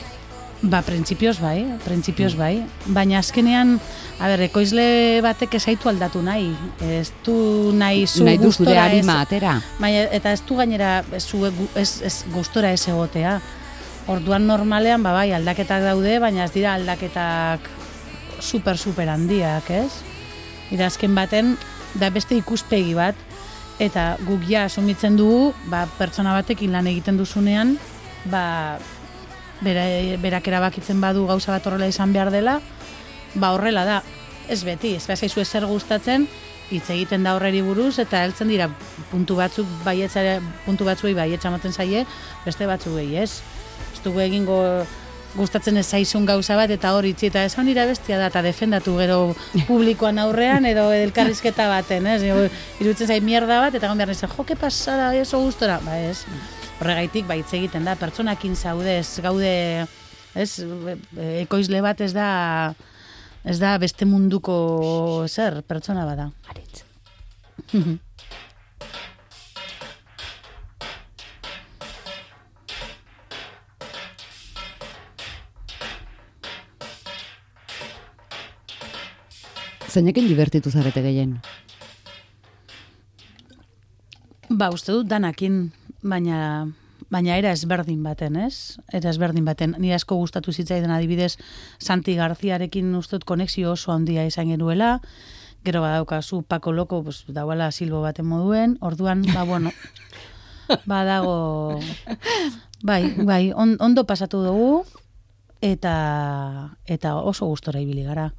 [SPEAKER 2] Ba, printzipioz bai, printzipioz bai. Baina azkenean, a ber, ekoizle batek esaitu aldatu nahi. Ez du nahi zu
[SPEAKER 1] Nahi
[SPEAKER 2] gustora ez,
[SPEAKER 1] atera.
[SPEAKER 2] baina, eta ez du gainera zu ez, ez gustora ez egotea. Orduan normalean, ba, bai, aldaketak daude, baina ez dira aldaketak super, super handiak, ez? Ira azken baten, da beste ikuspegi bat, eta guk ja asumitzen dugu, ba, pertsona batekin lan egiten duzunean, ba, bera, berak erabakitzen badu gauza bat horrela izan behar dela, ba horrela da. Ez beti, ez behar zaizu ezer gustatzen, hitz egiten da horreri buruz, eta heltzen dira puntu batzuk baietzare, puntu batzuei baietza ematen zaie, beste batzuei ez. Ez dugu egingo gustatzen ez zaizun gauza bat eta hor itzi eta esan dira bestia da eta defendatu gero publikoan aurrean edo elkarrizketa baten, ez? Ego, Iruditzen zai mierda bat eta egon behar nizan, jo, que pasada, eso gustora, ba ez. Horregaitik, ba, hitz egiten da, pertsonakin zaude, ez gaude, ez, e- ekoizle bat ez da, ez da beste munduko zer, pertsona bada.
[SPEAKER 1] Aritz. Zeinekin divertitu zarete gehien?
[SPEAKER 2] Ba, uste dut danakin, baina baina era ezberdin baten, ez? Era ezberdin baten. Ni asko gustatu zitzaidan adibidez Santi Garziarekin uste dut konexio oso handia izan genuela. Gero badaukazu Paco Loco, pues, dauala silbo baten moduen. Orduan, ba, bueno, badago... Bai, bai, on, ondo pasatu dugu, eta, eta oso gustora ibili gara.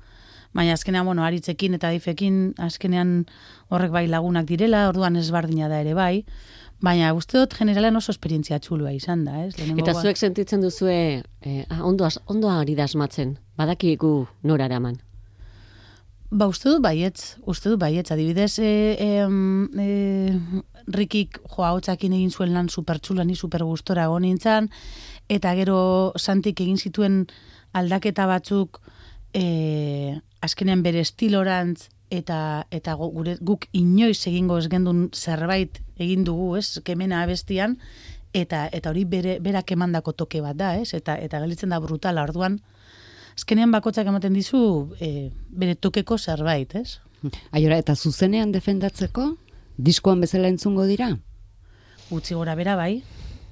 [SPEAKER 2] Baina azkenean, bueno, aritzekin eta difekin, azkenean horrek bai lagunak direla, orduan ezbardina da ere bai, baina uste dut generalen oso esperientzia txulua izan da, ez? Lehenengo
[SPEAKER 3] Eta zuek sentitzen duzue, eh, ah, ondo, ondo ari da asmatzen, badakigu nora eraman.
[SPEAKER 2] Ba, uste dut baietz, uste dut baietz, adibidez, e, e, e, Rikik joa hotzakin egin zuen lan supertxula, ni super gustora egon nintzen, eta gero Santik egin zituen aldaketa batzuk e, azkenean bere estilorantz, eta eta gu- gure, guk inoiz egingo ez gendun zerbait egin dugu, ez, kemena abestian, eta eta hori bere, berak emandako toke bat da, ez, eta, eta gelitzen da brutala, orduan, azkenean bakotzak ematen dizu e, bere tokeko zerbait, ez?
[SPEAKER 1] Aiora, eta zuzenean defendatzeko, diskoan bezala entzungo dira?
[SPEAKER 2] Utzi gora bera bai,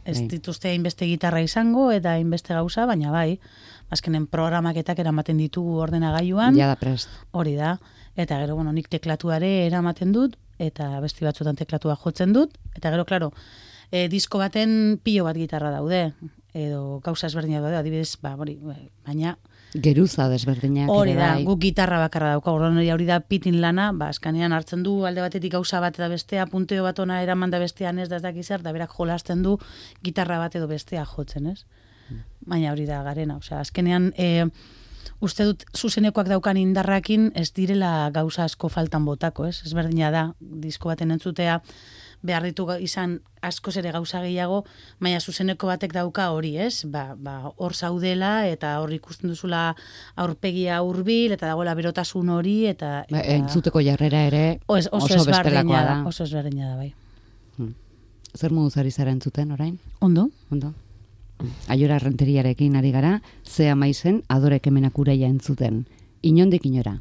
[SPEAKER 2] ez
[SPEAKER 1] Bai.
[SPEAKER 2] dituzte hainbeste gitarra izango eta hainbeste gauza, baina bai, azkenen programaketak eramaten ditugu ordenagailuan,
[SPEAKER 1] Ja da prest.
[SPEAKER 2] hori da, eta gero, bueno, nik teklatuare eramaten dut, eta besti batzutan teklatua jotzen dut, eta gero, klaro, e, disko baten pilo bat gitarra daude, edo gauza ezberdinak daude, adibidez, ba, hori, baina
[SPEAKER 1] Geruza desberdinak
[SPEAKER 2] Hori da,
[SPEAKER 1] bai.
[SPEAKER 2] guk gitarra bakarra dauka, orduan hori hori da pitin lana, ba, eskanean hartzen du alde batetik gauza bat eta bestea, punteo bat ona eraman da bestean ez da ez dakiz zer, da berak jolasten du gitarra bat edo bestea jotzen, ez? Baina hori da garena, osea, azkenean e, uste dut zuzenekoak daukan indarrakin ez direla gauza asko faltan botako, ez? Ezberdina da, disko baten entzutea, behar ditu izan askoz ere gauza gehiago, baina zuzeneko batek dauka hori, ez? Ba, ba, hor zaudela eta hor ikusten duzula aurpegia hurbil eta dagoela berotasun hori eta,
[SPEAKER 1] Ba,
[SPEAKER 2] eta
[SPEAKER 1] entzuteko jarrera ere
[SPEAKER 2] o- ez- oso,
[SPEAKER 1] oso bestelakoa
[SPEAKER 2] da, oso ezberdina da bai.
[SPEAKER 1] Zer moduz ari zara entzuten orain?
[SPEAKER 2] Ondo?
[SPEAKER 1] Ondo? Aiora renteriarekin ari gara, ze amaizen adore kemenak uraia entzuten. Inondik inora.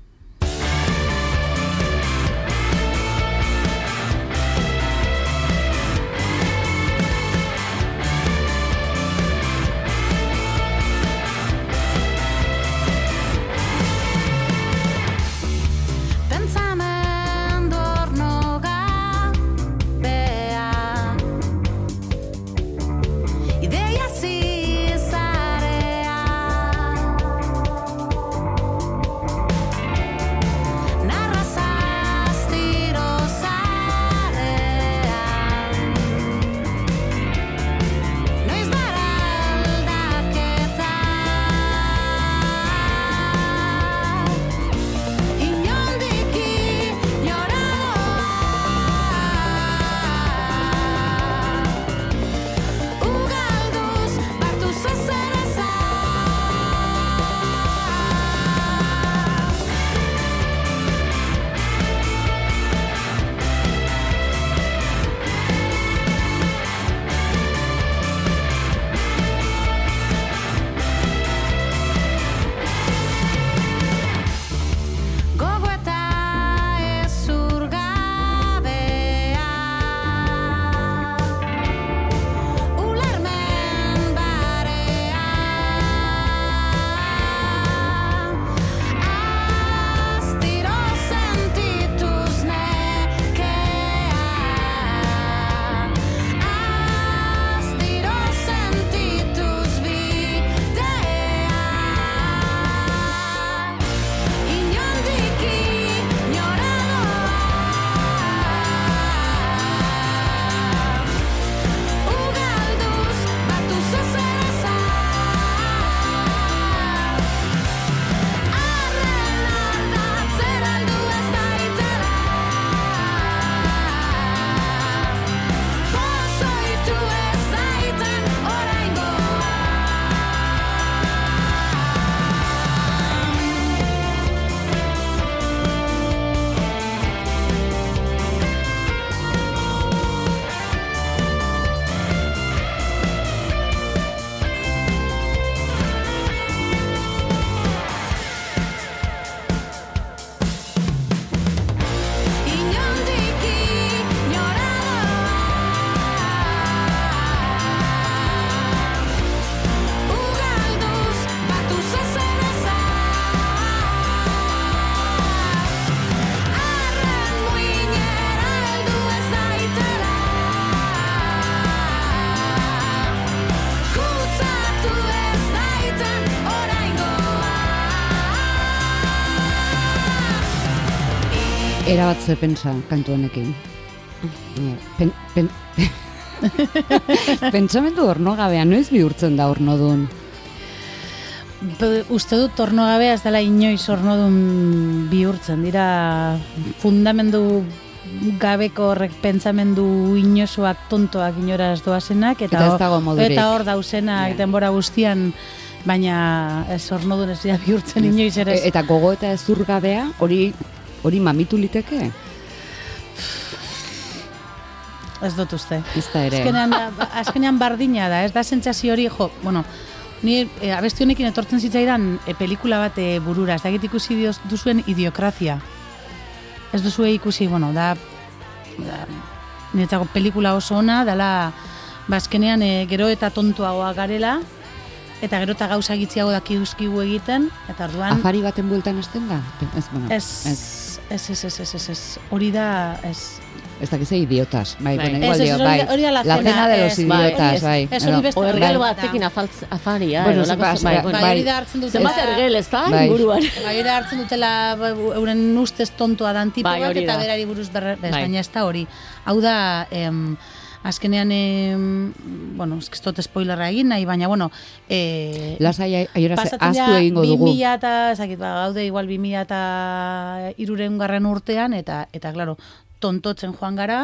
[SPEAKER 1] Erabat ze pentsa kantu honekin. Pen, pen, pentsamendu ornogabea, noiz bihurtzen da ornodun?
[SPEAKER 2] Be- Uste dut tornogabea ez dela inoiz ornodun bihurtzen, dira fundamendu gabeko horrek pentsamendu inosoak tontoak inoraz doazenak eta,
[SPEAKER 1] Eta ez
[SPEAKER 2] eta hor dauzenak
[SPEAKER 1] Ja.
[SPEAKER 2] denbora guztian baina ez ornodun ez dira bihurtzen inoiz ere ez.
[SPEAKER 1] Eta gogo eta ezurgabea, hori hori mamitu liteke?
[SPEAKER 2] Ez dut uste.
[SPEAKER 1] Ez da ere.
[SPEAKER 2] Azkenean, da, ba- azkenean bardina da, ez da sentsazio hori, jo, bueno, ni e, abesti honekin etortzen zitzaidan e, pelikula bat e, burura, ez dakit ikusi dioz, duzuen idiokrazia. Ez duzue ikusi, bueno, da, da niretzako pelikula oso ona, dala, ba, azkenean e, gero eta tontuagoa garela, eta gero eta gauza gitziago daki egiten, eta orduan...
[SPEAKER 1] Afari baten bueltan esten da? Ez, bueno,
[SPEAKER 2] Ez,
[SPEAKER 1] ez,
[SPEAKER 2] ez, ez, ez, ez, ez, ez, hori da, ez,
[SPEAKER 1] ez dakize idiotas. Bai,
[SPEAKER 3] Bai.
[SPEAKER 1] bueno, igual dio, bai.
[SPEAKER 2] da- hori da la
[SPEAKER 1] la
[SPEAKER 2] cena,
[SPEAKER 1] de los
[SPEAKER 2] bai,
[SPEAKER 1] idiotas, bai.
[SPEAKER 2] ez, hori beste-
[SPEAKER 3] O ergel
[SPEAKER 2] Bai.
[SPEAKER 3] batekin afaria,
[SPEAKER 1] Bueno,
[SPEAKER 3] holako
[SPEAKER 1] bai, bai,
[SPEAKER 2] bai,
[SPEAKER 1] bai.
[SPEAKER 2] hori da hartzen dutela...
[SPEAKER 3] Zenbat ergel, ez da,
[SPEAKER 1] Bai.
[SPEAKER 3] inguruan?
[SPEAKER 2] Bai, hori hartzen dutela euren ustez tontoa dan tipo
[SPEAKER 3] Bai,
[SPEAKER 2] bat, eta
[SPEAKER 3] da.
[SPEAKER 2] berari buruz berre, bez,
[SPEAKER 3] Bai.
[SPEAKER 2] baina ez da hori. Hau da, em, azkenean, em, bueno, ez dut spoilerra egin nahi, baina, bueno, e,
[SPEAKER 1] Lasai aiora
[SPEAKER 2] pasatzen
[SPEAKER 1] aztu egingo dugu.
[SPEAKER 2] 2000 eta, ezakit, ba, gaude igual 2000 eta iruren garren urtean, eta, eta, klaro, tontotzen joan gara,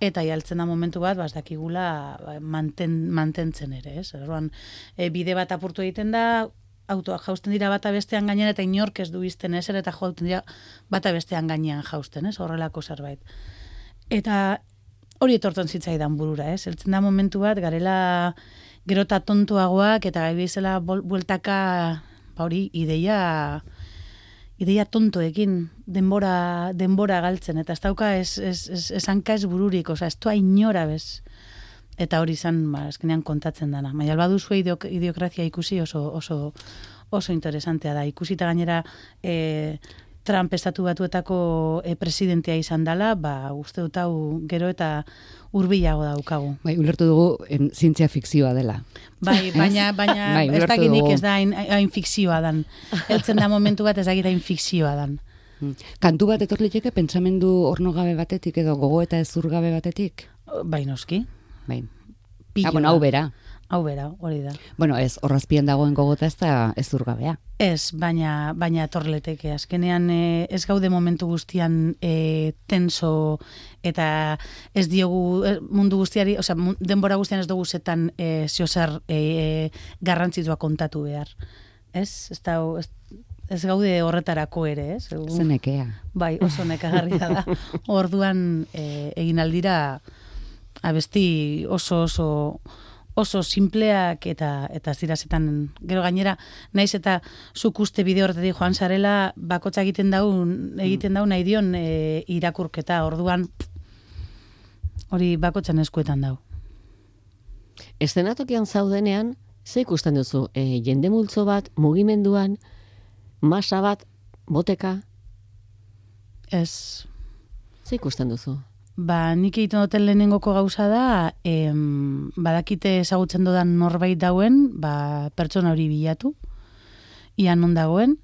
[SPEAKER 2] eta jaltzen da momentu bat, bas dakigula ba, manten, mantentzen ere, ez? Orduan, e, bide bat apurtu egiten da, autoak jausten dira bata bestean gainean eta inork ez du izten ez, eta jauten dira bata bestean gainean jausten, ez? Horrelako zerbait. Eta hori etortzen zitzaidan burura, ez? Eltzen da momentu bat, garela gero eta tontuagoak, eta gai bol- bueltaka, ba hori, ideia ideia tontoekin denbora denbora galtzen eta ez dauka ez ez ez, ez hanka ez bururik, osea, ez inora bez. Eta hori izan, ba, azkenean kontatzen dana. Baina baduzu idiok, idiokrazia ikusi oso oso oso interesantea da. Ikusita gainera e, Trump estatu batuetako e, presidentea izan dela, ba, uste dut hau gero eta hurbilago daukagu.
[SPEAKER 1] Bai, ulertu dugu em, zientzia fikzioa dela.
[SPEAKER 2] Bai, baina, baina
[SPEAKER 1] Bai,
[SPEAKER 2] ez dakinik ez da hain, hain fikzioa dan. Eltzen da momentu bat ez dakit hain fikzioa dan.
[SPEAKER 1] Mm. Kantu bat etor liteke pentsamendu ornogabe batetik edo gogo eta ezurgabe batetik?
[SPEAKER 2] Bai, noski.
[SPEAKER 1] Bai.
[SPEAKER 2] Pilo
[SPEAKER 1] Ah, bueno, hau bera.
[SPEAKER 2] Hau bera, hori da.
[SPEAKER 1] Bueno, ez, horrazpian dagoen gogota ez da ezurgabea.
[SPEAKER 2] Ez, baina, baina torleteke. Azkenean e, ez gaude momentu guztian e, tenso eta ez diogu e, mundu guztiari, osea, denbora guztian ez dugu zetan e, ziozer e, e, garrantzitua kontatu behar. Ez? Ez, da, ez, ez gaude horretarako ere, ez?
[SPEAKER 1] Zenekea.
[SPEAKER 2] Bai, oso nekagarria da. Orduan e, egin aldira abesti oso oso oso simpleak eta eta ez dira zetan gero gainera naiz eta zuk uste bideo horretatik joan sarela bakotza egiten daun egiten dau nahi dion e, irakurketa orduan hori bakotzan eskuetan dau.
[SPEAKER 3] Eszenatokian zaudenean, ze ikusten duzu? E, jende multzo bat, mugimenduan, masa bat, boteka,
[SPEAKER 2] Ez
[SPEAKER 3] ze ikusten duzu?
[SPEAKER 2] Ba, nik egiten duten lehenengoko gauza da, em, badakite ezagutzen dodan norbait dauen, ba, pertsona hori bilatu, ia non dagoen,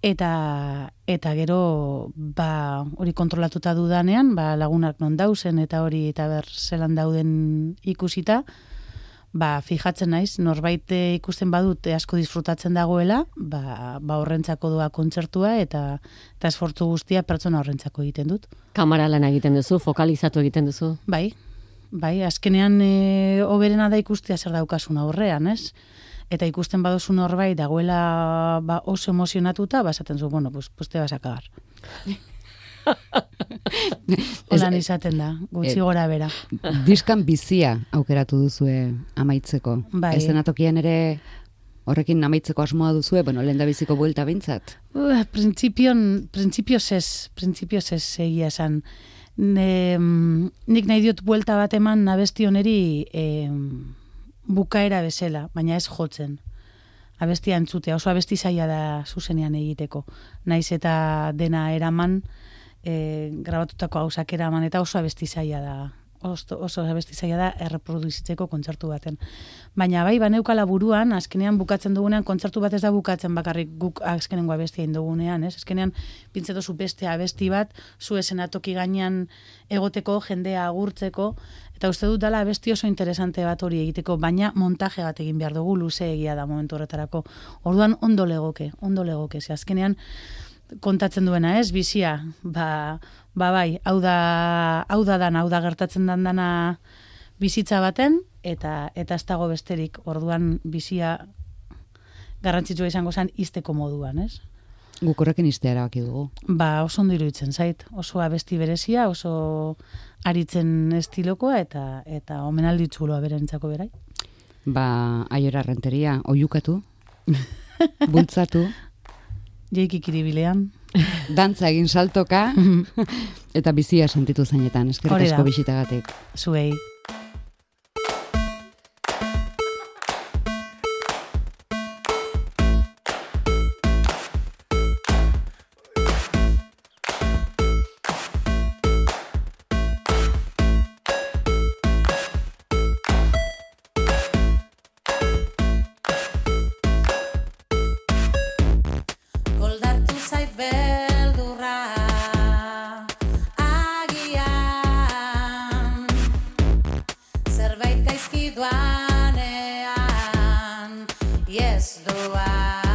[SPEAKER 2] eta eta gero ba, hori kontrolatuta dudanean, ba, lagunak non dauzen, eta hori eta ber zelan dauden ikusita, ba, fijatzen naiz, norbait ikusten badut asko disfrutatzen dagoela, ba, ba horrentzako doa kontzertua, eta, eta esfortzu guztia pertsona horrentzako egiten dut.
[SPEAKER 3] Kamara lan egiten duzu, fokalizatu egiten duzu.
[SPEAKER 2] Bai, bai, azkenean e, oberena da ikustea zer daukasun aurrean, ez? Eta ikusten baduzu norbait dagoela ba, oso emozionatuta, basaten zu, bueno, pues, pues te vas a cagar. Holan izaten da, gutxi
[SPEAKER 1] Eh,
[SPEAKER 2] gora bera.
[SPEAKER 1] Diskan bizia aukeratu duzue amaitzeko.
[SPEAKER 2] Bai.
[SPEAKER 1] Eszenatokian ere horrekin amaitzeko asmoa duzue, bueno, lehen da biziko buelta bintzat.
[SPEAKER 2] Uh, Printzipioz printzipioz ez, printzipioz ez egia esan. Ne, nik nahi diot buelta bat eman nabesti honeri em, bukaera bezala, baina ez jotzen. Abestia entzutea, oso abesti zaila da zuzenean egiteko. Naiz eta dena eraman, e, grabatutako hausak eraman, eta oso abesti zaila da oso, oso abesti zaila da erreproduzitzeko kontzertu baten. Baina bai, baneukala buruan, azkenean bukatzen dugunean, kontzertu bat ez da bukatzen bakarrik guk azkenengo abestia dugunean, ez? Azkenean, pintzeto zu beste abesti bat, zu esenatoki gainean egoteko, jendea agurtzeko, eta uste dut dala abesti oso interesante bat hori egiteko, baina montaje bat egin behar dugu, luze egia da momentu horretarako. Orduan ondo legoke, ondo legoke, ze azkenean, kontatzen duena, ez, bizia, ba, ba bai, hau da, hau da dan, hau da gertatzen dan dana bizitza baten, eta eta ez dago besterik, orduan bizia garrantzitsua izango zen izteko moduan, ez?
[SPEAKER 1] Guk horrekin iztea erabaki dugu.
[SPEAKER 2] Ba, oso ondo iruditzen zait, oso abesti berezia, oso aritzen estilokoa, eta eta omenaldi txuloa berentzako berai.
[SPEAKER 1] Ba, aiora renteria, oiukatu, bultzatu,
[SPEAKER 2] Jeiki kiribilean.
[SPEAKER 1] dantza egin saltoka, eta bizia sentitu zainetan, eskerrik asko bisitagatik.
[SPEAKER 2] Zuei.
[SPEAKER 4] ez doa